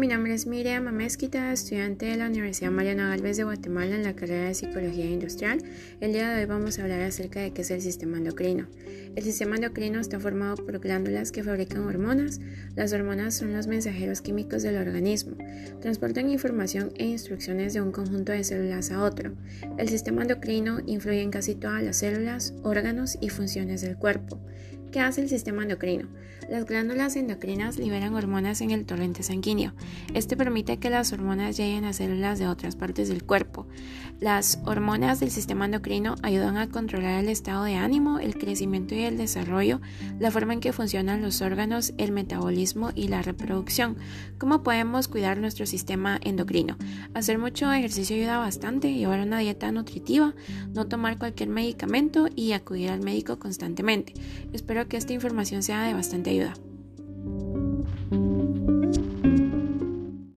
es Miriam Amezquita, estudiante de la Universidad Mariana Alves de Guatemala en la carrera de Psicología Industrial. El día de hoy vamos a hablar acerca de qué es el sistema endocrino. El sistema endocrino está formado por glándulas que fabrican hormonas. Las hormonas son los mensajeros químicos del organismo. Transportan información e instrucciones de un conjunto de células a otro. El sistema endocrino influye en casi todas las células, órganos y funciones del cuerpo. ¿Qué hace el sistema endocrino? Las glándulas endocrinas liberan hormonas en el torrente sanguíneo. Este permite que las hormonas lleguen a células de otras partes del cuerpo. Las hormonas del sistema endocrino ayudan a controlar el estado de ánimo, el crecimiento y el desarrollo, la forma en que funcionan los órganos, el metabolismo y la reproducción. ¿Cómo podemos cuidar nuestro sistema endocrino? Hacer mucho ejercicio ayuda bastante, llevar una dieta nutritiva, no tomar cualquier medicamento y acudir al médico constantemente. Espero que esta información sea de bastante ayuda.